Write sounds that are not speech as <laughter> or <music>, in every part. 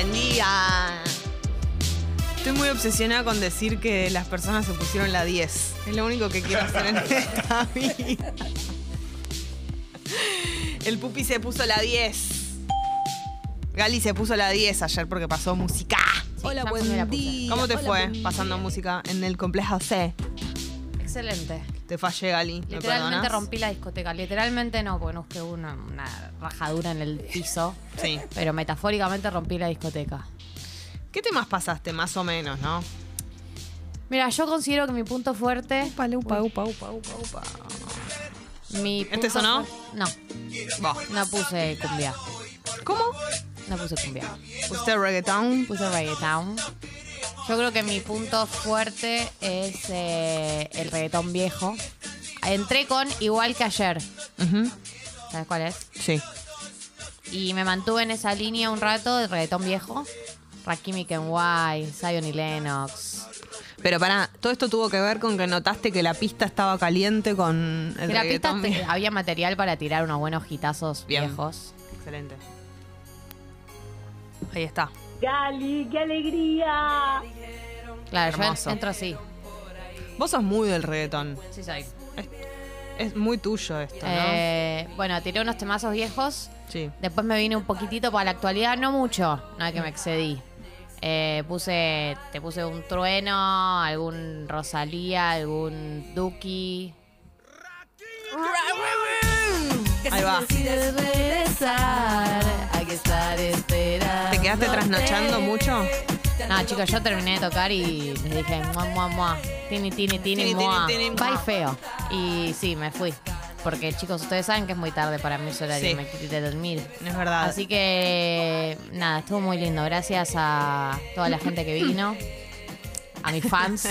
Buen día. Estoy muy obsesionada con decir que las personas se pusieron la 10. Es lo único que quiero hacer en <laughs> esta vida. El pupi se puso la 10. Gali se puso la 10 ayer porque pasó música. Hola, buen día. ¿Cómo te Hola, fue día. pasando música en el complejo C? Excelente. Te fallé, Gali. ¿Me Literalmente perdonas? rompí la discoteca. Literalmente no, porque no busqué una, una rajadura en el piso. Sí. Pero metafóricamente rompí la discoteca. ¿Qué temas pasaste, más o menos, no? Mira, yo considero que mi punto fuerte. Upa, upa, upa, upa, upa, upa. Mi ¿Este sonó? fuerte- No, no puse cumbia. ¿Cómo? No puse cumbia. ¿Usted reggaetón? Puse reggaetón. Yo creo que mi punto fuerte es eh, el reggaetón viejo. Entré con igual que ayer. Ujú. ¿Sabes cuál es? Sí. Y me mantuve en esa línea un rato de reggaetón viejo. Rakim y Kenway, Zion y Lennox. Pero para, todo esto tuvo que ver con que notaste que la pista estaba caliente con el Que la pista reggaetón. te- había material para tirar unos buenos hitazos Bien. viejos. Excelente. Ahí está. Gali, qué alegría. Claro, yo Hermoso. en- entro así. Vos sos muy del reggaetón. Sí soy. Es muy tuyo esto, ¿no? Eh, bueno, tiré unos temazos viejos. Sí. Después me vine un poquitito para la actualidad, no mucho, no es que me excedí. Eh, puse, te puse un trueno, algún Rosalía, algún Duki. Ahí va. Regresar, hay que estar esperando. ¿Te quedaste trasnochando mucho? No, chicos, yo terminé de tocar y les dije, mua, mua, mua. Tini, tini, tini, mua. Bye feo. Y sí, me fui. Porque, chicos, ustedes saben que es muy tarde para mis horarios. Sí. Me quité dormir. Es verdad. Así que, nada, estuvo muy lindo. Gracias a toda la gente que vino. A mis fans.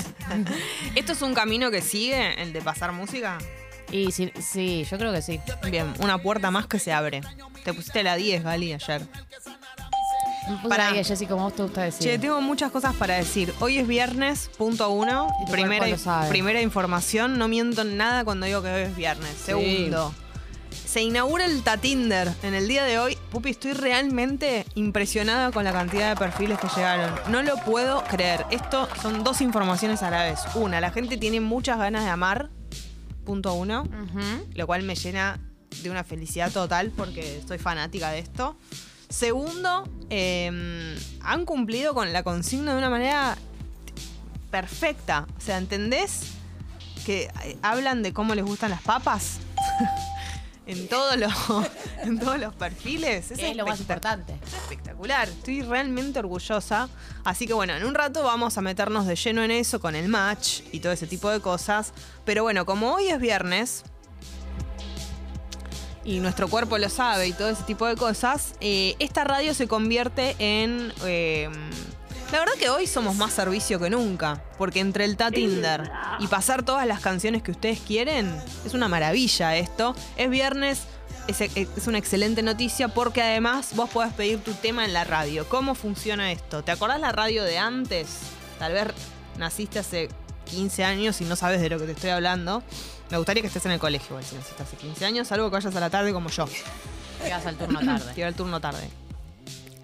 <laughs> ¿Esto es un camino que sigue, el de pasar música? Y sí, sí, yo creo que sí. Bien, una puerta más que se abre. Te pusiste la 10, Gali, ayer. Pará. ahí, Jessy, como vos te gusta decir. Che, tengo muchas cosas para decir. Hoy es viernes, punto uno. Y tu Primera, cuerpo lo sabe. primera información, no miento en nada cuando digo que hoy es viernes. Segundo, se inaugura el Tatinder en el día de hoy. Pupi, estoy realmente impresionada con la cantidad de perfiles que llegaron. No lo puedo creer. Esto son dos informaciones a la vez. Una, la gente tiene muchas ganas de amar, punto uno Ujú. lo cual me llena de una felicidad total porque soy fanática de esto. Segundo, eh, han cumplido con la consigna de una manera perfecta. O sea, ¿entendés? Que eh, hablan de cómo les gustan las papas <laughs> en, todos los, <laughs> en todos los perfiles. Es, Es lo más importante. espectacular. Estoy realmente orgullosa. Así que bueno, en un rato vamos a meternos de lleno en eso con el match y todo ese tipo de cosas. Pero bueno, como hoy es viernes y nuestro cuerpo lo sabe y todo ese tipo de cosas, eh, esta radio se convierte en... eh, la verdad que hoy somos más servicio que nunca, porque entre el Tinder y pasar todas las canciones que ustedes quieren, es una maravilla esto. Es viernes, es, es una excelente noticia porque además vos podés pedir tu tema en la radio. ¿Cómo funciona esto? ¿Te acordás la radio de antes? Tal vez naciste hace 15 años y no sabes de lo que te estoy hablando. Me gustaría que estés en el colegio, igual, si naciste hace 15 años, salvo que vayas a la tarde como yo. Llegas al turno tarde. Llega el turno tarde.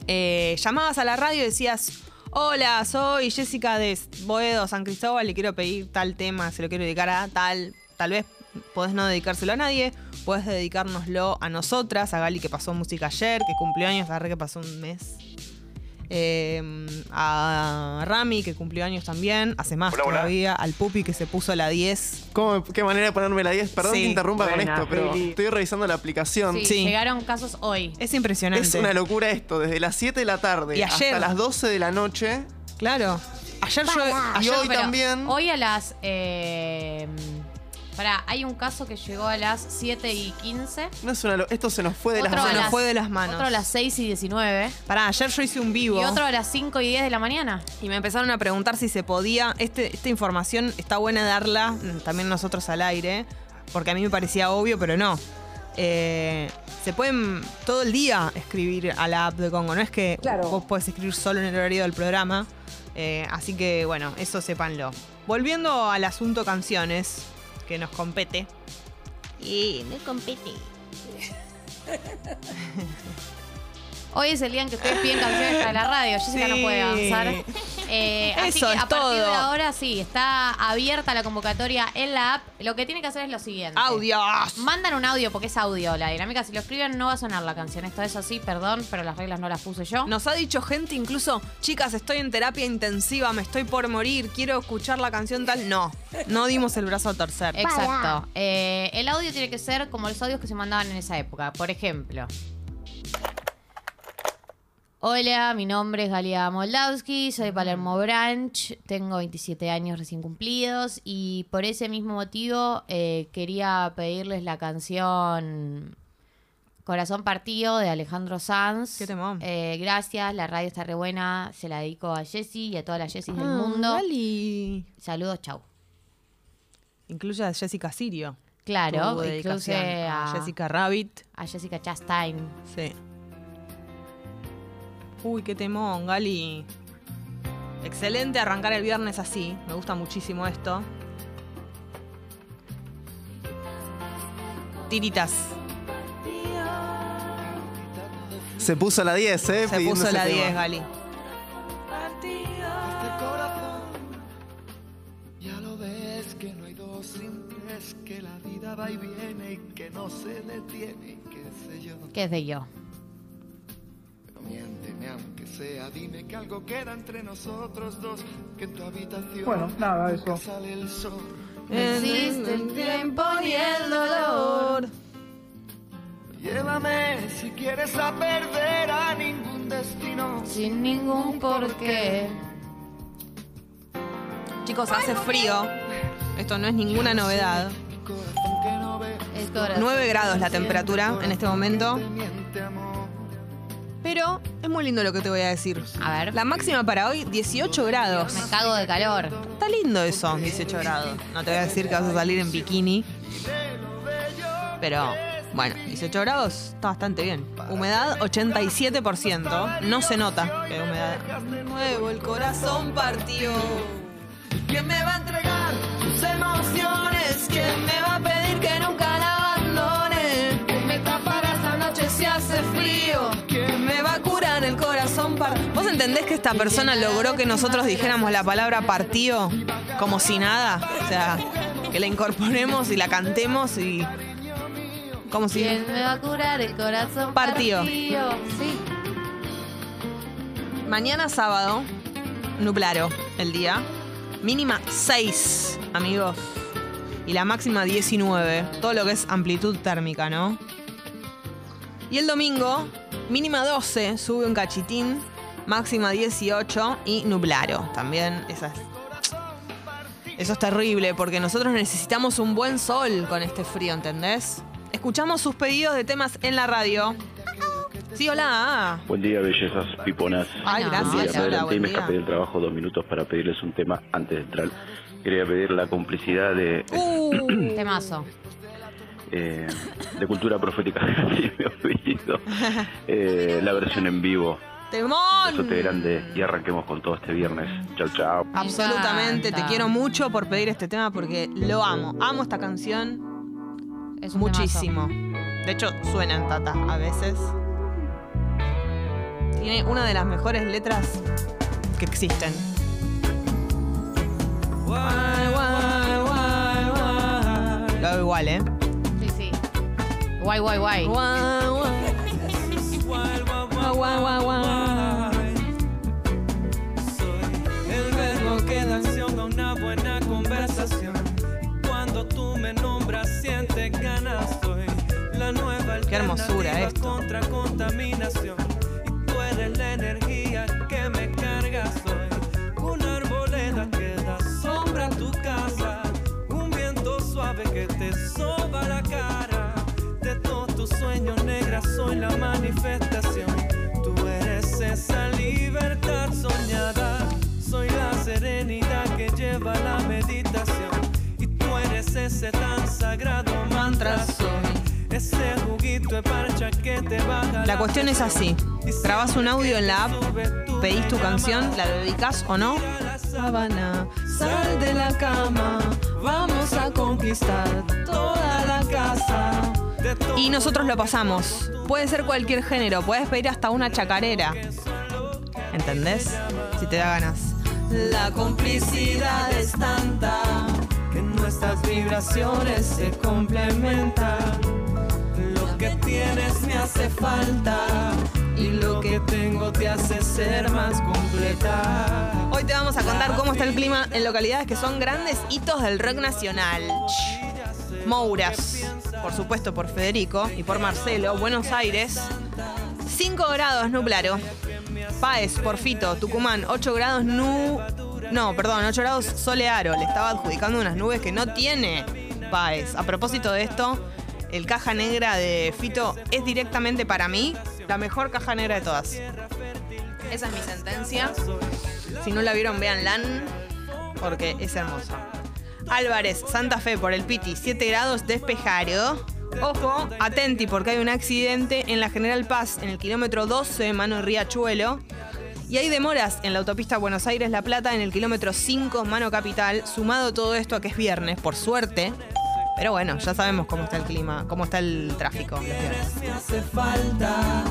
Eh, llamabas a la radio y decías, hola, soy Jessica de Boedo, San Cristóbal, le quiero pedir tal tema, se lo quiero dedicar a tal, tal vez podés no dedicárselo a nadie, podés dedicárnoslo a nosotras, a Gali que pasó música ayer, que cumplió años, agarré que pasó un mes. Eh, a Rami, que cumplió años también, hace más Hola, hola. todavía, al Pupi que se puso la 10. ¿Cómo, ¿Qué manera de ponerme la 10? Perdón Sí. que interrumpa con esto, pero estoy revisando la aplicación. Sí, Sí. llegaron casos hoy. Es impresionante. Es una locura esto, desde las 7 de la tarde Y ayer. hasta las 12 de la noche. Claro. Ayer yo. Y hoy también. Hoy a las. Eh, pará, hay un caso que llegó a las 7 y 15. No es una lo- esto se nos fue de Otro las a se manos. nos fue de las manos. Otro a las 6 y 19. Pará, ayer yo hice un vivo. Y otro a las 5 y 10 de la mañana. Y me empezaron a preguntar si se podía. Este, esta información está buena darla mm, también nosotros al aire, porque a mí me parecía obvio, pero no. Eh, se pueden todo el día escribir a la app de Congo, no es que Claro. vos podés escribir solo en el horario del programa. Eh, así que bueno, eso sépanlo. Volviendo al asunto canciones, que nos compete. Y nos compete. <laughs> Hoy es el día en que ustedes piden canciones para la radio. Jessica no Sí. puede avanzar. <laughs> Eh, así Eso que es a partir de todo. ahora sí, está abierta la convocatoria en la app. Lo que tiene que hacer es lo siguiente. ¡Audios! Mandan un audio porque es audio. La dinámica, si lo escriben, no va a sonar la canción. Esto es así, perdón, pero las reglas no las puse yo. Nos ha dicho gente incluso, chicas, estoy en terapia intensiva, me estoy por morir, quiero escuchar la canción tal. No, no dimos el brazo a torcer. Exacto. Eh, el audio tiene que ser como los audios que se mandaban en esa época. Por ejemplo. Hola, mi nombre es Galia Moldavsky, soy Palermo Branch, tengo 27 años recién cumplidos y por ese mismo motivo eh, quería pedirles la canción Corazón Partido de Alejandro Sanz. Qué temón. Eh, gracias, la radio está re buena, se la dedico a Jessie y a todas las Jessies del Ah, mundo. Gali. Saludos, chau. Incluye a Jessica Sirio. Claro, incluye dedicación a, Jessica Rabbit. a Jessica Chastain. Sí. Uy, qué temón, Gali. Excelente arrancar el viernes así. Me gusta muchísimo esto. Tiritas. Se puso la 10, ¿eh? Se puso la tema. 10, Gali. Este corazón, ya lo ves que no hay dos sin tres, que la vida va y viene y que no se detiene, qué sé yo. ¿Qué es de yo? Aunque sea, dime que algo queda entre nosotros dos, que en tu habitación Bueno, nada, eso. sale el sol. Existe el tiempo y el dolor. Llévame si quieres a perder a ningún destino. Sin ningún porqué. Chicos, hace frío. Esto no es ninguna novedad. Corazón que no ve, Es corazón. 9 grados la temperatura en este momento. Pero es muy lindo lo que te voy a decir. A ver. La máxima para hoy, 18 grados. Me cago de calor. Está lindo eso, 18 grados. No te voy a decir que vas a salir en bikini. Pero, bueno, 18 grados está bastante bien. Humedad 87%. No se nota que hay humedad. De nuevo el corazón partió. ¿Quién me va a entregar sus emociones? ¿Quién me va a pedir que nunca entendés que esta persona logró que nosotros dijéramos la palabra partido como si nada? O sea, que la incorporemos y la cantemos y... Como si... ¿Quién me va a curar el corazón Partido. partido? Sí. Mañana sábado, nublaro el día. Mínima 6, amigos. Y la máxima 19. Todo lo que es amplitud térmica, ¿no? Y el domingo, mínima 12, sube un cachitín. Máxima 18 y nublaro. También esas. Eso es terrible porque nosotros necesitamos un buen sol con este frío, ¿entendés? Escuchamos sus pedidos de temas en la radio. Sí, hola. Buen día, bellezas piponas. Ay, gracias. Buen día, me Hola, adelanté y buen me día. escapé del trabajo dos minutos para pedirles un tema antes de entrar. Quería pedir la complicidad de, Uh, <coughs> Temazo. eh, de Cultura Profética, <laughs> así me olvido. <laughs> Eh, la versión en vivo. ¡Temón! Besote grande y arranquemos con todo este viernes. Chao, chao. Absolutamente, te quiero mucho por pedir este tema porque lo amo. Amo esta canción Es un muchísimo. De hecho, suena en Tata a veces. Tiene una de las mejores letras que existen. Lo hago igual, ¿eh? temazo. Sí, sí. Guay. Guay, guay. Guay, guay, guay. Qué hermosura esto. contra contaminación. Y tú eres la energía que me carga. Soy una arboleda que da sombra a tu casa. Un viento suave que te soba la cara. De todos tus sueños negras soy la manifestación. Tú eres esa libertad soñada. Soy la serenidad que lleva la meditación. Y tú eres ese tan sagrado mantra. Soy La cuestión es así. Grabás un audio en la app, pedís tu canción, la dedicas o no. Sabana, sal de la cama, vamos a conquistar toda la casa. Y nosotros lo pasamos. Puede ser cualquier género, puedes pedir hasta una chacarera. ¿Entendés? Si te da ganas. La complicidad es tanta que nuestras vibraciones se complementan. Tienes me hace falta y lo que tengo te hace ser más completa. Hoy te vamos a contar cómo está el clima en localidades que son grandes hitos del rock nacional. Mouras, por supuesto por Federico y por Marcelo, Buenos Aires, 5 grados nublaro. Páez, por Fito, Tucumán, 8 grados nu... No, perdón, 8 grados solearo. Le estaba adjudicando unas nubes que no tiene Páez. A propósito de esto, el caja negra de Fito es directamente para mí la mejor caja negra de todas. Esa es mi sentencia. Si no la vieron, véanla porque es hermosa. Álvarez, Santa Fe por el Piti, 7 grados despejado. Ojo, atenti porque hay un accidente en la General Paz, en el kilómetro 12, mano Riachuelo. Y hay demoras en la autopista Buenos Aires-La Plata, en el kilómetro 5, mano capital. Sumado todo esto a que es viernes, por suerte. Pero bueno, ya sabemos cómo está el clima, cómo está el tráfico me hace falta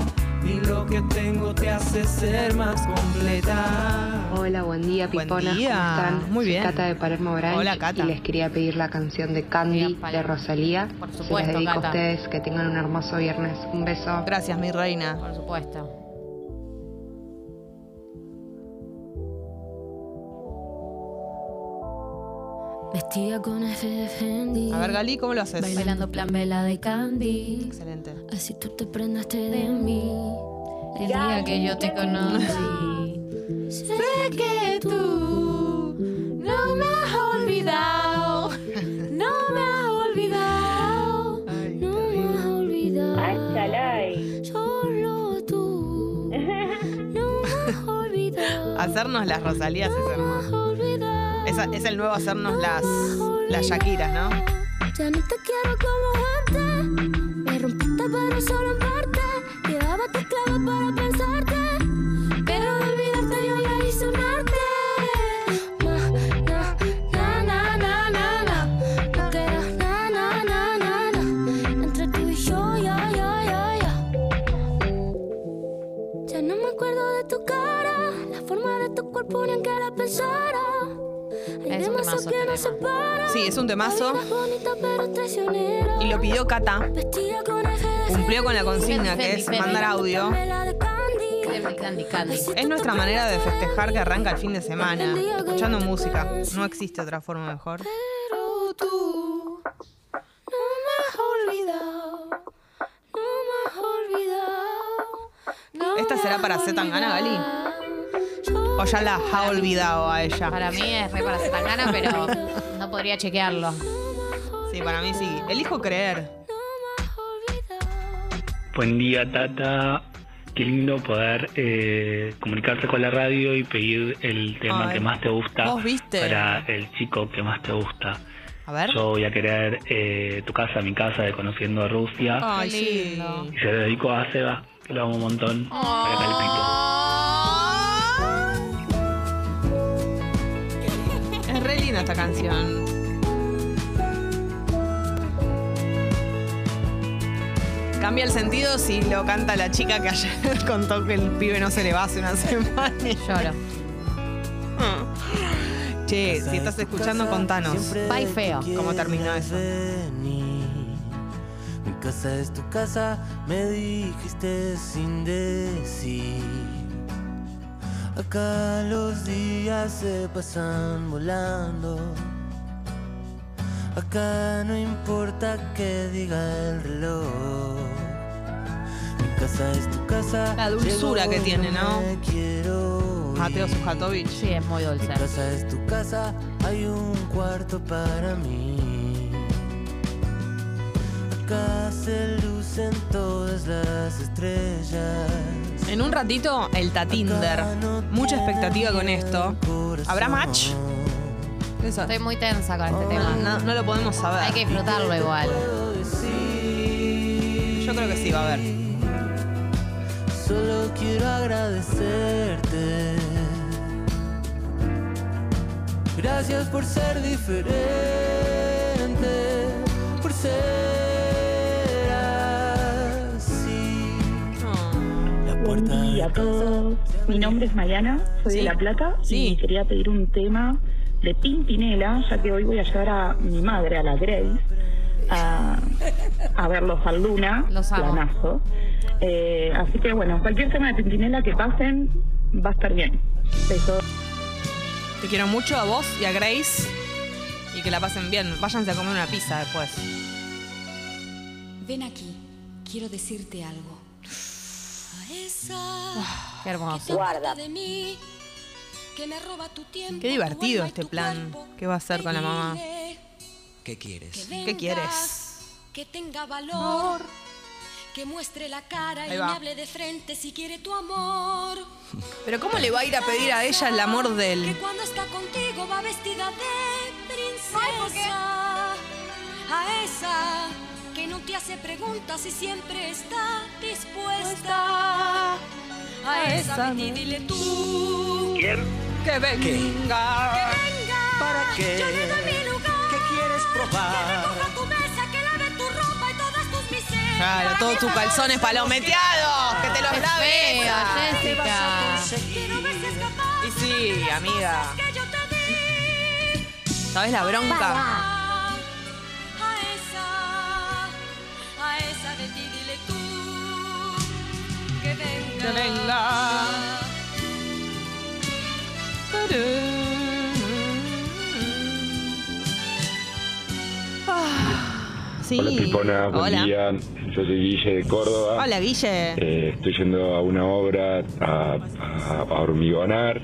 y lo que tengo te hace ser más completa. Hola, buen día, Buen Piponas. día. ¿Cómo están? Muy Soy bien. Cata de Palermo Branch. Hola, Cata. Y les quería pedir la canción de Candy Bien, de. Rosalía. Por Se supuesto, las dedico Cata. a ustedes. Que tengan un hermoso viernes. Un beso. Gracias, mi reina. Por supuesto. A ver, Gali, ¿cómo lo haces? Bailando plan vela de Candy. Excelente. Así tú te prendaste de mí. El día que yo te conocí. Sé que tú no me has olvidado. No me has olvidado. No me has olvidado. Achalay. Solo tú. <laughs> No me has olvidado. Hacernos las Rosalías es hermoso. Es, el nuevo hacernos las, las Shakiras, ¿no? Ya no te quiero como antes. Me rompiste, pero solo en parte. Quedaba tu clave para pensarte. Pero de olvidarte yo ya hice un arte. Na, na, na, na, na, na. No queda na, na, na, na, na. Entre tú y yo, ya, ya, ya, ya. Ya no me acuerdo de tu cara. La forma de tu cuerpo ni en que la pensara. Hay Es un temazo este tema. Sí, es un temazo. Y lo pidió Cata. Cumplió con la consigna, que es mandar audio. Es nuestra manera de festejar que arranca el fin de semana, escuchando música. No existe otra forma mejor. Pero tú no me has olvidado. No me has olvidado. No ¿Esta será para me has Zetangana, Gali? O ya la ha olvidado a ella. Para mí es re para Zetangana, pero no podría chequearlo. Sí, para mí sí. Elijo creer. Buen día, Tata. Qué lindo poder eh, comunicarse con la radio y pedir el tema Ay, que más te gusta ¿vos viste? para el chico que más te gusta. A ver. Yo voy a querer eh, tu casa, mi casa de Conociendo a Rusia. Ay, Qué sí. lindo. Y se lo dedico a Seba, que lo amo un montón. Para Es re linda esta canción. Cambia el sentido si lo canta la chica que ayer <laughs> contó que el pibe no se le va hace una semana. Lloro. <laughs> Che, si estás escuchando, contanos. Bye feo. ¿Cómo terminó eso? Mi casa es tu casa, me dijiste sin decir. Acá los días se pasan volando. Acá no importa que diga el reloj. Mi casa es tu casa. La dulzura que tiene, ¿no? me quiero. Mateo Sujatovic. Sí, es muy Mi dulce. casa es tu casa, hay un cuarto para mí. Acá se lucen todas las estrellas. En un ratito, el Tatinder. Mucha expectativa con esto. ¿Habrá match? Eso. Estoy muy tensa con este tema. No, no lo podemos saber. Hay que disfrutarlo igual. Yo creo que sí va a haber. Solo quiero agradecerte. Gracias por ser diferente, por ser Buen día a todos. Mi nombre es Mariana, soy de La Plata y quería pedir un tema de Pimpinela, ya que hoy voy a llevar a mi madre, a la Grace, a, a verlos al Luna, Los planazo. Eh, así que bueno, cualquier tema de Pimpinela que pasen va a estar bien. Besos. Te quiero mucho a vos y a Grace. Y que la pasen bien. Váyanse a comer una pizza después. Ven aquí, quiero decirte algo. A esa Qué hermoso. Guarda. que. Qué divertido este plan. ¿Qué va a hacer con la mamá? ¿Qué quieres? ¿Qué quieres? Que tenga valor. Que muestre la cara y me hable de frente si quiere tu amor. <laughs> Pero ¿cómo le va a ir a pedir a ella el amor de Que él? cuando está contigo va vestida de princesa. A esa que no te hace preguntas y siempre está dispuesta. Vete y dile tú. Que venga. ¿Para qué? Yo le doy mi lugar. ¿Qué quieres Que probar? recoja tu mesa, que lave tu ropa y todas tus miserias. Claro, todos tus calzones palometeados. Que te los Qué lave. Jessica. Y sí, amiga. que. ¿Sabes la bronca? Ah, Sí. Hola Pipona, buen Hola. día. Yo soy Guille de Córdoba. Hola, Guille. Eh, estoy yendo a una obra a, a- a hormigonar.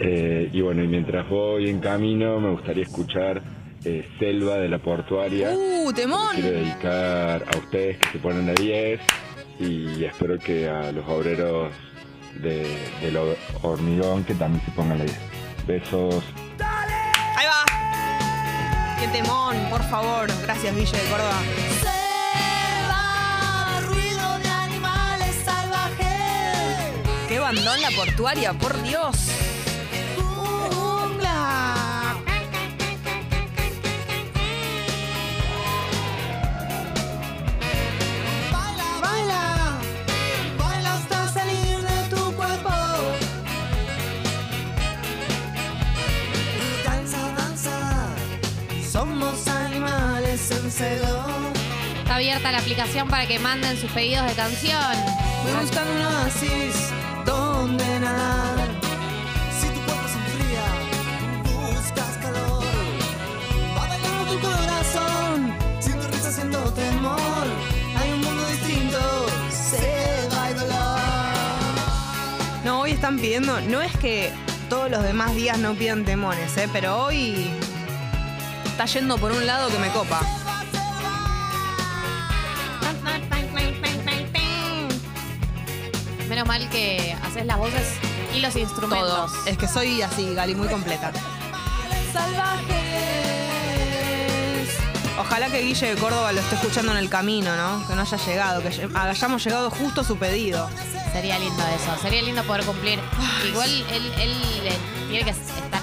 Eh, y bueno, y mientras voy en camino me gustaría escuchar eh, Selva de la Portuaria. Uh, temón. Quiero dedicar a ustedes que se ponen a 10 y espero que a los obreros de, del ho- hormigón que también se pongan a 10. Besos. Ahí va. Qué temón, por favor. Gracias, Guille de Córdoba. ruido de animales salvajes. Qué bandón la portuaria, por Dios. Celo. Está abierta la aplicación para que manden sus pedidos de canción. Me buscan un oasis donde nadar. Si tu cuerpo se enfría, buscas calor. Va bailando tu corazón, siento risa, siento temor. Hay un mundo distinto, selva y dolor. No, hoy están pidiendo. No es que todos los demás días no pidan temones, ¿eh? pero hoy está yendo por un lado que me copa. Mal que haces las voces y los instrumentos. Todos. Es que soy así, Gali, muy completa. Salvajes. Ojalá que Guille de Córdoba lo esté escuchando en el camino, ¿no? Que no haya llegado, que hayamos llegado justo a su pedido. Sería lindo eso, sería lindo poder cumplir. Igual él, él eh, tiene que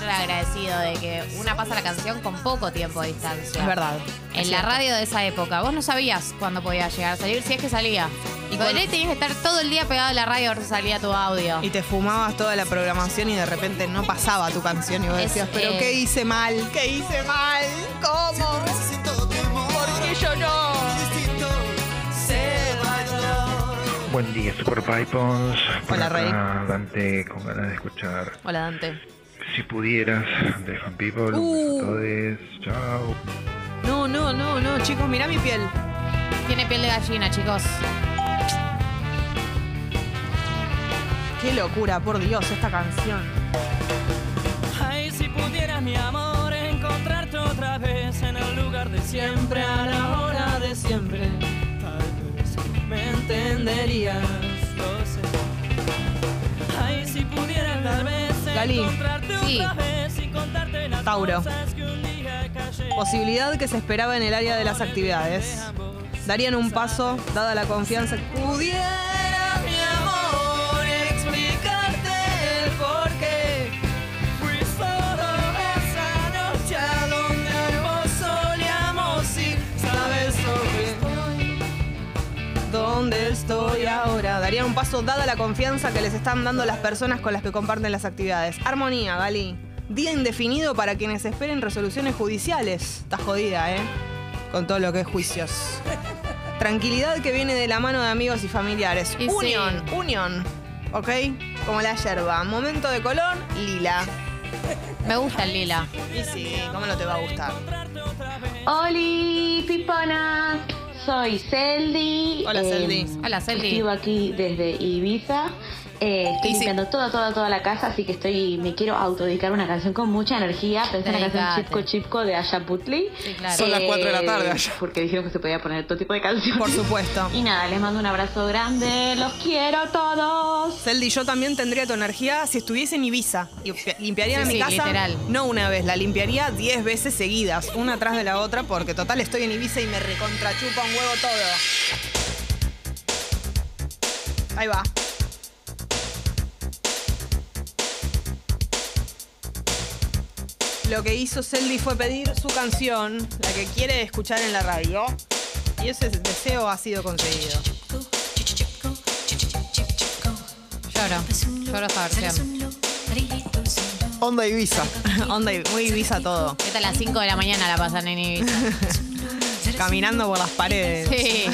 agradecido de que una pasa la canción con poco tiempo de distancia. Es verdad. En es la cierto. radio de esa época, vos no sabías cuándo podía llegar a salir, si es que salía. Y con él tenías que estar todo el día pegado a la radio a ver si salía tu audio. Y te fumabas toda la programación y de repente no pasaba tu canción y vos Es, decías, pero eh, ¿qué hice mal? ¿Qué hice mal? ¿Cómo? ¿Por qué yo no? Buen día, Super Pipons. Hola, Rey. Dante, con ganas de escuchar Hola, Dante. Si pudieras de Fan People. Un Uh. beso a todos. Chao. No, no, no, no, chicos, mirá mi piel. Tiene piel de gallina, chicos. Qué locura, por Dios, esta canción. Ay, si pudiera mi amor encontrarte otra vez en el lugar de siempre, a la hora de siempre, tal vez me entenderías, Sí. las Tauro. Posibilidad que se esperaba en el área de las actividades. Darían un paso, dada la confianza que pudiera, estoy ahora? Darían un paso dada la confianza que les están dando las personas con las que comparten las actividades. Armonía, Gali. Día indefinido para quienes esperen resoluciones judiciales. Está jodida, ¿eh? Con todo lo que es juicios. Tranquilidad que viene de la mano de amigos y familiares. Y sí. unión, unión. ¿Ok? Como la yerba. Momento de color, lila. Me gusta el lila. Y sí, ¿cómo no te va a gustar? Oli, Pipona. Soy Celdi. Hola, Eh, Celdi. Hola, Celdi. Escribo aquí desde Ibiza. Eh, estoy Y sí. limpiando toda, toda, toda la casa, así que estoy, me quiero autodedicar una canción con mucha energía. Pensé en la canción. Chipco Chipco de Asha Putli. Sí, claro. Son las cuatro de la tarde allá. Porque dijeron que se podía poner todo tipo de canciones. Por supuesto. Y nada, les mando un abrazo grande. Los quiero a todos. Celdi, yo también tendría tu energía si estuviese en Ibiza. Limpiaría Sí, mi sí, casa. literal. No una vez, la limpiaría 10 veces seguidas, una tras de la otra, porque total estoy en Ibiza y me recontrachupa un huevo todo. Ahí va. Lo que hizo Celdi fue pedir su canción, la que quiere escuchar en la radio. Y ese deseo ha sido conseguido. Lloro. Lloro esta versión. Onda Ibiza. <laughs> Onda, y- muy Ibiza todo. Esta a las 5 de la mañana la pasan en Ibiza. <laughs> Caminando por las paredes. Sí.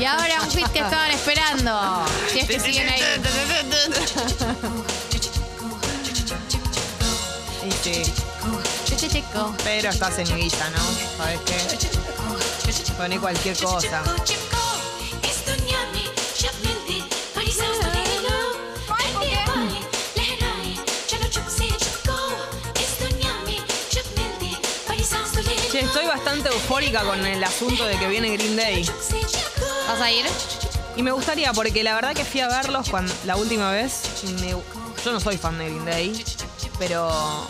Y ahora un fit que estaban esperando. Si es que siguen ahí. <laughs> Y sí. Pero estás en ¿no? ¿Sabes qué? Poné cualquier cosa. Che, estoy bastante eufórica con el asunto de que viene Green Day. ¿Vas a ir? Y me gustaría, porque la verdad que fui a verlos cuando, la última vez. me- yo no soy fan de Green Day, pero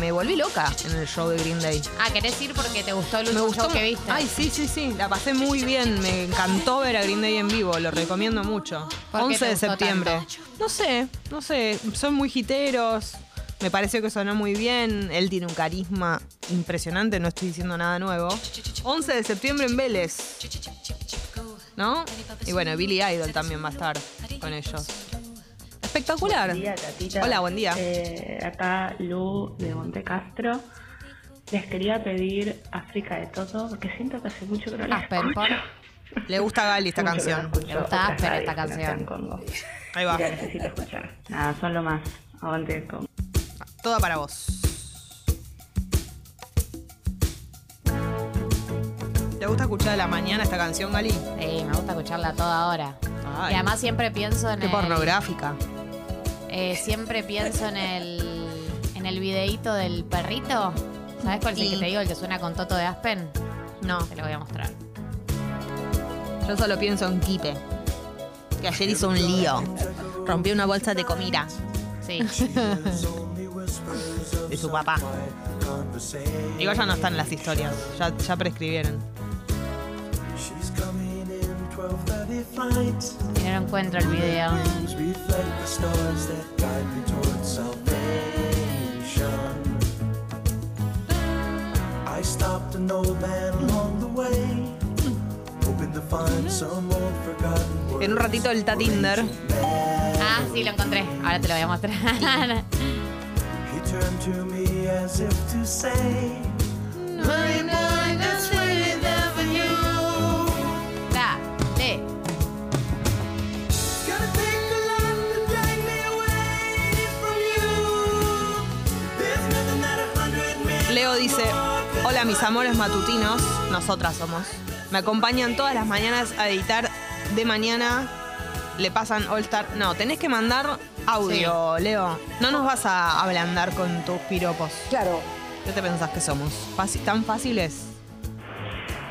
me volví loca en el show de Green Day. Ah, ¿querés ir porque te gustó el Me último gustó. show que viste? Ay, sí, sí, sí. La pasé muy bien. Me encantó ver a Green Day en vivo. Lo recomiendo mucho. ¿Por qué 11 te de gustó septiembre. tanto? No sé, no sé. Son muy jiteros. Me pareció que sonó muy bien. Él tiene un carisma impresionante. No estoy diciendo nada nuevo. 11 de septiembre en Vélez. ¿No? Y bueno, Billy Idol también va a estar con ellos. Espectacular. Buen día, Tatita. Hola, buen día. Eh, acá Lu de Monte Castro. Les quería pedir África de Todo, porque siento que hace mucho que no la Aspen, escucho. por- Le gusta a Gali esta canción. Le gusta Aspen esta no canción. Ahí va. Y la necesito escuchar. Nada, son lo más. Aguante con Toda para vos. ¿Te gusta escuchar a la mañana esta canción, Gali? Sí, me gusta escucharla a toda hora. Ay, Y además siempre pienso en qué el... pornográfica. Eh, siempre pienso en el... En el videíto del perrito. ¿Sabes cuál es el que te digo? El que suena con Toto de Aspen. No, Te lo voy a mostrar. yo solo pienso en Kipe. Que ayer hizo un lío. Rompió una bolsa de comida Sí. de su papá. Igual ya no están las historias. Ya, ya prescribieron. Y no lo encuentro el video. I stopped an old man along the way, hoping to find some old forgotten En un ratito el Tatinder. Ah, sí, lo encontré. Ahora te lo voy a mostrar. He turned to me as if to say, dice, hola mis amores matutinos, nosotras somos. Me acompañan todas las mañanas a editar de mañana. Le pasan All Star. No, tenés que mandar audio, Leo. No nos vas a ablandar con tus piropos. Claro. ¿Qué te pensás que somos? ¿Tan fáciles?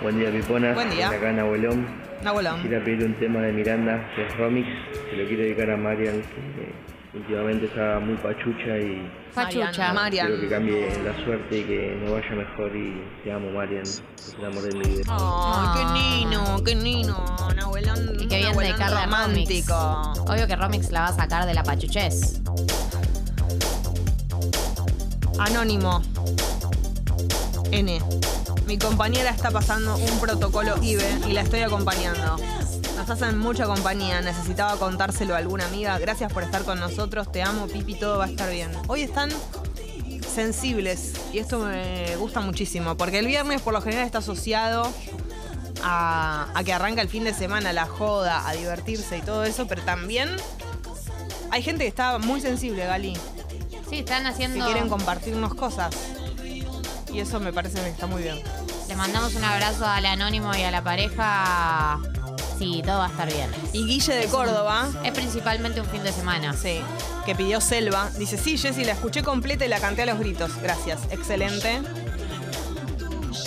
Buen día, Pipona. Buen día. Acá en Abuelón. Nahuelón. Quisiera pedir un tema de Miranda, que es Romix. Se lo quiero dedicar a Marian, que últimamente está muy pachucha y Pachucha. Marian. quiero que cambie la suerte y que me vaya mejor. Y te amo, Marian. Es el amor de mi vida. Ay, qué nino, qué nino. Nahuelón. Y que bien Nahuelón dedicarle a Romix. romántico. Obvio que Romix la va a sacar de la pachuchez. Anónimo. N. Mi compañera está pasando un protocolo IBE y la estoy acompañando. Nos hacen mucha compañía. Necesitaba contárselo a alguna amiga. Gracias por estar con nosotros. Te amo, Pipi. Todo va a estar bien. Hoy están sensibles y esto me gusta muchísimo porque el viernes por lo general está asociado a, a que arranca el fin de semana, la joda, a divertirse y todo eso, pero también hay gente que está muy sensible, Gali. Sí, están haciendo. Que quieren compartirnos cosas. Y eso me parece que está muy bien. Le mandamos un abrazo al anónimo y a la pareja. Sí, todo va a estar bien. Y Guille de Córdoba. Es principalmente un fin de semana. Sí. Que pidió Selva. Dice, sí, Jessy, la escuché completa y la canté a los gritos. Gracias. Excelente.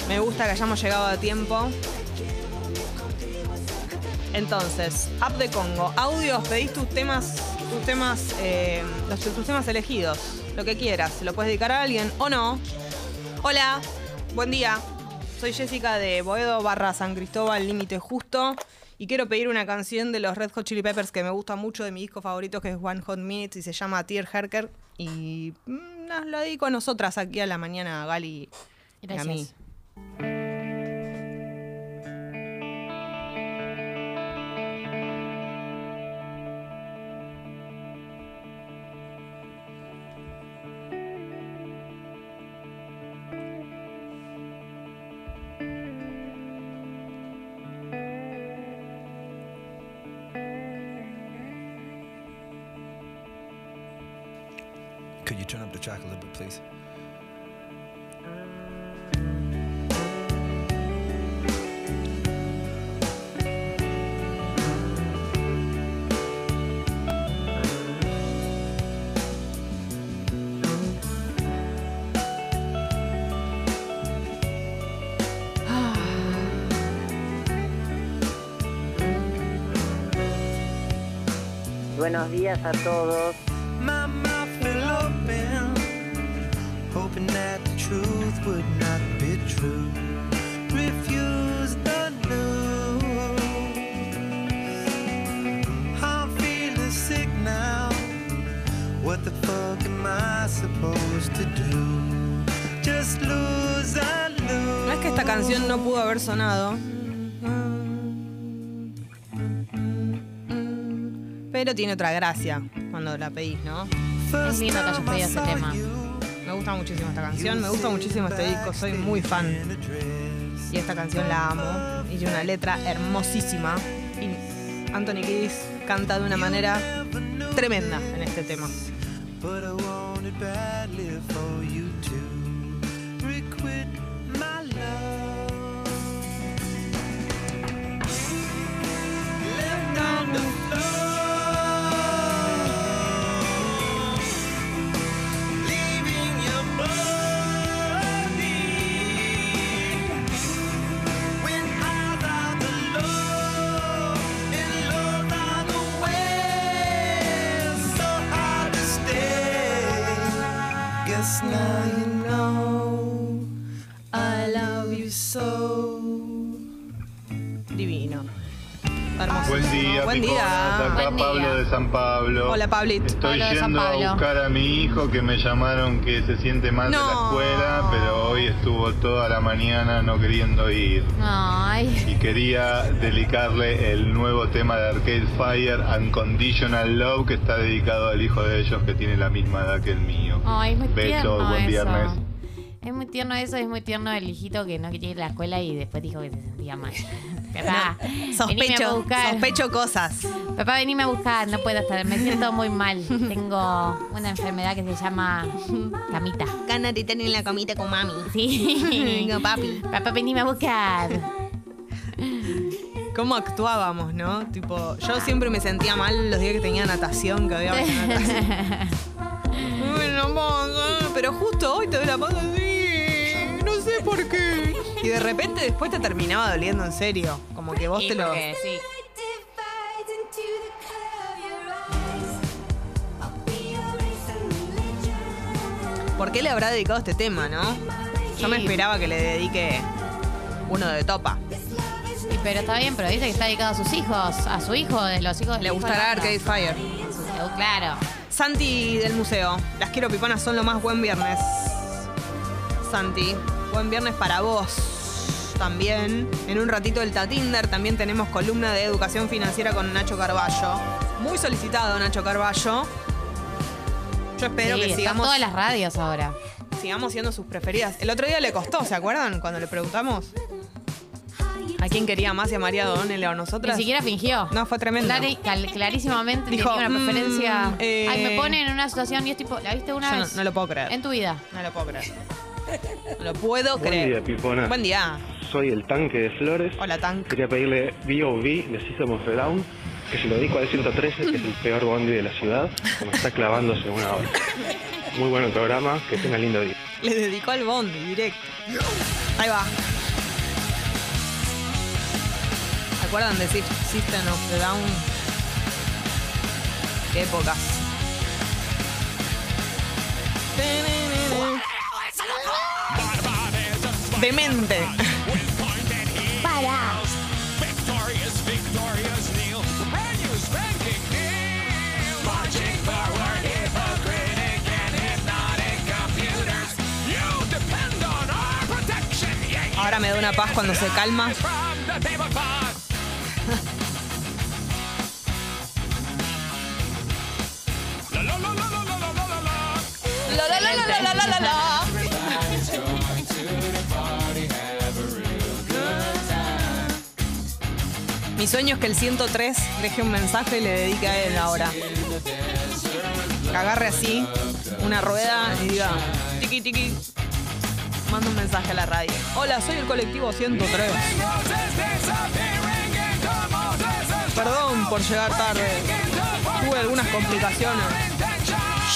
Me gusta que hayamos llegado a tiempo. Entonces, App de Congo. Audios, pedís tus temas, tus temas, eh, los, tus temas elegidos. Lo que quieras. Lo puedes dedicar a alguien o no. Hola, buen día. Soy Jessica de Boedo barra San Cristóbal, límite justo. Y quiero pedir una canción de los Red Hot Chili Peppers que me gusta mucho, de mi disco favorito, que es One Hot Minutes y se llama Tear Herker. Y mm, nos lo dedico a nosotras aquí a la mañana, a Gali y a mí. You turn up the track a little bit, please? Buenos días a todos. Truth would not be true. Refuse the news. I'm feeling sick now. What the fuck am I supposed to do? Just lose and lose. No es que esta canción no pudo haber sonado. Pero tiene otra gracia cuando la pedís, ¿no? Es lindo que hayas pedido este tema. Me gusta muchísimo esta canción, me gusta muchísimo este disco, soy muy fan. Y esta canción la amo. Y tiene una letra hermosísima. Y Anthony Kiddis canta de una manera tremenda en este tema. Buen día, Buen piconas. día. Acá Buen día. Pablo de San Pablo. Hola, Pablito. Estoy Pablo de San yendo Pablo. a buscar a mi hijo que me llamaron que se siente mal de la No. escuela, pero hoy estuvo toda la mañana no queriendo ir. Ay. Y quería dedicarle el nuevo tema de Arcade Fire, Unconditional Love, que está dedicado al hijo de ellos que tiene la misma edad que el mío. Ay, muy Besos, tierno buen eso. viernes. Es muy tierno eso, es muy tierno el hijito que no quería ir a la escuela y después dijo que se sentía mal. <laughs> Papá, venime a Sospecho, buscar. sospecho cosas. Papá, venime a buscar, no puedo estar, me siento muy mal. Tengo una enfermedad que se llama camita. Ganas de tener la comita con mami. Sí. <laughs> Venga, papi. Papá, venime a buscar. ¿Cómo actuábamos, no? Tipo, yo siempre me sentía mal los días que tenía natación, que había <laughs> natación. Pongo, pero justo hoy te doy la así. No sé por qué. Y de repente después te terminaba doliendo en serio. Como que vos te lo. porque sí. ¿Por qué le habrá dedicado este tema, no? Yo me esperaba que le dedique uno de topa. Pero está bien, pero dice que está dedicado a sus hijos, a su hijo, de los hijos de Le gustará Arcade Fire. Claro. Santi del museo. Las quiero piponas son lo más buen viernes. Santi, buen viernes para vos. también. En un ratito el Tatinder. También tenemos columna de educación financiera con Nacho Carballo. Muy solicitado Nacho Carballo. Yo espero Sí, que sigamos, todas las radios ahora. sigamos siendo sus preferidas. El otro día le costó, ¿se acuerdan? Cuando le preguntamos a quién quería más y a María Donel o a nosotras. Ni siquiera fingió. No, fue tremendo. Clari- cal- clarísimamente Dijo, tenía una mm, preferencia. eh, Ay, me ponen en una situación y es tipo, ¿la viste una Yo no, vez? no lo puedo creer. En tu vida. No lo puedo creer. No <laughs> lo puedo Buen creer. día, Pipona. Buen día. Soy el tanque de Flores. Hola, tanque. Quería pedirle B.O.B. de System of a Down, que se lo dedico al 113, que es el peor bondi de la ciudad, como está clavándose una hora. Muy buen programa, que tenga lindo día. Le dedicó al bondi directo. Ahí va. ¿Se acuerdan de Sys- System of the Down? Qué épocas. Demente. Para. Ahora me da una paz cuando se calma. Sueño es que el 103 deje un mensaje y le dedique a él ahora. Que agarre así una rueda y diga, tiqui tiqui. Manda un mensaje a la radio. Hola, soy el colectivo 103. Perdón por llegar tarde. Tuve algunas complicaciones.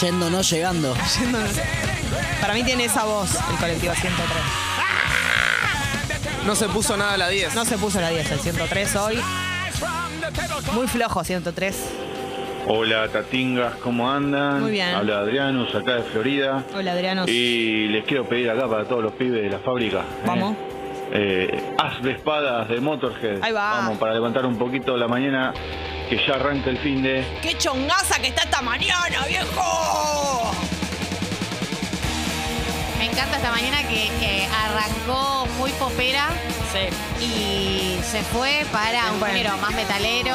Yendo, no llegando. <laughs> Para mí tiene esa voz el colectivo 103. No se puso nada a la 10. No se puso la 10 el 103 hoy. Muy flojo 103. Hola Tatingas, ¿cómo andan? Muy bien. Habla Adrianus, acá de Florida. Hola Adriano. Y les quiero pedir acá para todos los pibes de la fábrica. ¿eh? Vamos. Eh, haz de espadas de Motorhead. Ahí va. Vamos, para levantar un poquito la mañana, que ya arranca el fin de... ¡Qué chongaza que está esta mañana, viejo! Me encanta esta mañana que, que arrancó muy popera y se fue para un fue. género más metalero,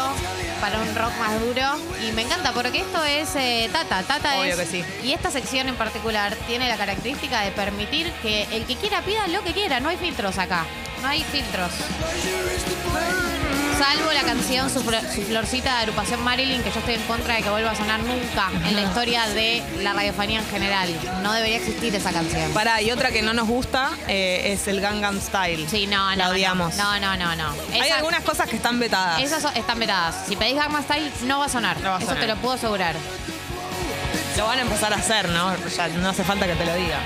para un rock más duro. Y me encanta porque esto es eh, Tata. Tata Obvio es. que sí. Y esta sección en particular tiene la característica de permitir que el que quiera pida lo que quiera. No hay filtros acá. No hay filtros. Salvo la canción Su, Flo- Su Florcita de Agrupación Marilyn, que yo estoy en contra de que vuelva a sonar nunca en la historia de la radiofonía en general. No debería existir esa canción. Pará, y otra que no nos gusta eh, es el Gangnam Style. Sí, no, no. La odiamos. No, no, no, no. Hay algunas cosas que están vetadas. Esas so- están vetadas. Si pedís Gangnam Style, no va a sonar. va a Eso sonar. te lo puedo asegurar. Lo van a empezar a hacer, ¿no? Ya no hace falta que te lo diga.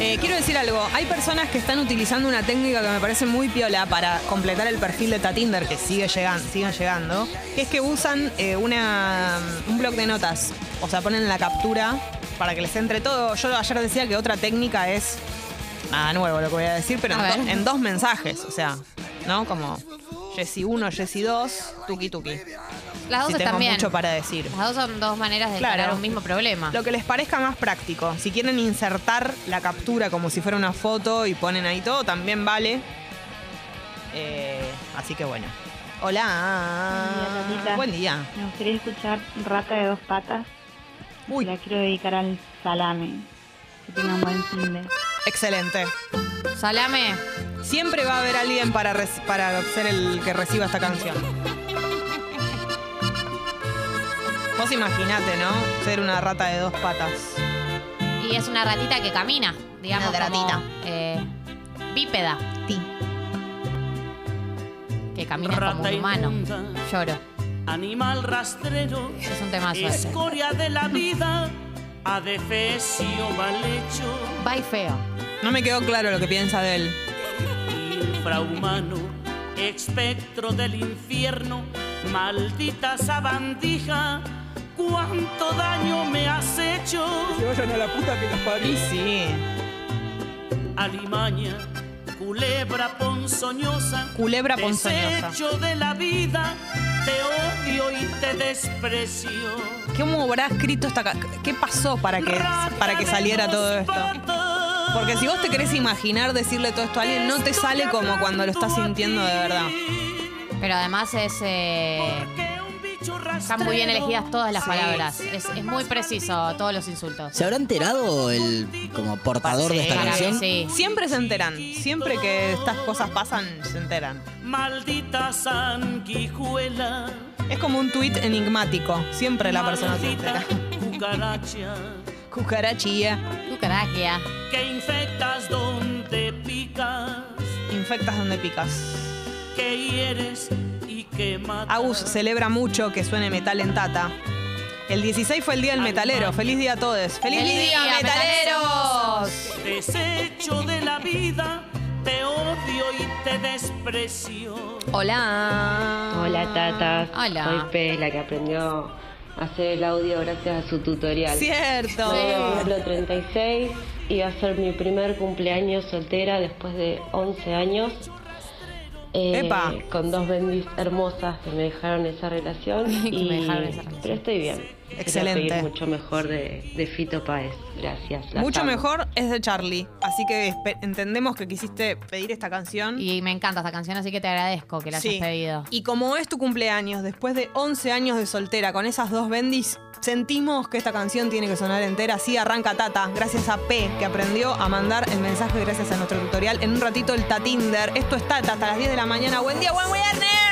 Eh, quiero decir algo, hay personas que están utilizando una técnica que me parece muy piola para completar el perfil de Tatinder, que sigue llegando, siguen llegando, que es que usan eh, una, un blog de notas, o sea, ponen la captura para que les entre todo. Yo ayer decía que otra técnica es nada nuevo lo que voy a decir, pero A en, do- en dos mensajes, o sea, ¿no? Como Jessy 1, Jessy 2, tuki tuki. Las dos Si están tengo bien. mucho para decir. Las dos son dos maneras de Claro. encarar un mismo problema. Lo que les parezca más práctico. Si quieren insertar la captura como si fuera una foto y ponen ahí todo, también vale. Eh, así que bueno. Hola. Tatita. Buen día. Me gustaría escuchar Rata de dos patas. Uy. La quiero dedicar al salame. Que tengan buen fin de. Excelente. Salame. Siempre va a haber alguien para, para ser el que reciba esta canción. Vos imaginate, ¿no? Ser una rata de dos patas. Y es una ratita que camina, digamos. Una como, ratita. eh, bípeda. Sí. Que camina como Rata un humano. inmunda. Lloro. Animal rastrero, Es un tema suerte. escoria de la vida, adefesio mal hecho, Va y feo. No me quedó claro lo que piensa de él. infrahumano, espectro del infierno, maldita sabandija, cuánto daño me has hecho. Se vayan a la puta que los parió. Y sí. Alimaña, culebra ponzoñosa, Culebra ponzoñosa. desecho de la vida, te odio y te desprecio. ¿Cómo habrá escrito esta ¿Qué pasó para que, para que saliera todo esto? Porque si vos te querés imaginar decirle todo esto a alguien, no te sale como cuando lo estás sintiendo de verdad. Pero además es. eh, están muy bien elegidas todas las Sí. palabras. Es, es muy preciso todos los insultos. ¿Se habrá enterado el como portador de esta canción? sí. Siempre se enteran. Siempre que estas cosas pasan, se enteran. Maldita sanguijuela, Es como un tuit enigmático. Siempre la persona se entera. cucaracha, Cucarachilla. Cucaraquia. que infectas donde picas, Infectas donde picas. que hieres. Agus celebra mucho que suene metal en Tata. El 16 fue el día del metalero. Feliz día a todos. ¡Feliz, ¡Feliz día, día, metaleros! Desecho de la vida, te odio y te desprecio. Hola. Hola tatas, Hola. soy Pe, la que aprendió a hacer el audio gracias a su tutorial. Cierto. Yo cumplo 36 y va a ser mi primer cumpleaños soltera después de 11 años. Eh, Epa. Con dos bendis hermosas que me dejaron esa relación. <laughs> Que y, me dejaron esa relación. Pero estoy bien. Excelente. mucho mejor de, de Fito Páez. Gracias. Mucho amo. mejor es de Charlie. Así que entendemos que quisiste pedir esta canción. Y me encanta esta canción, así que te agradezco que la Sí. hayas pedido. Y como es tu cumpleaños, después de 11 años de soltera con esas dos bendis, sentimos que esta canción tiene que sonar entera. Así arranca Tata, gracias a P, que aprendió a mandar el mensaje gracias a nuestro tutorial. En un ratito el Tatinder. Esto es Tata hasta las 10 de la mañana. Buen día, buen viernes.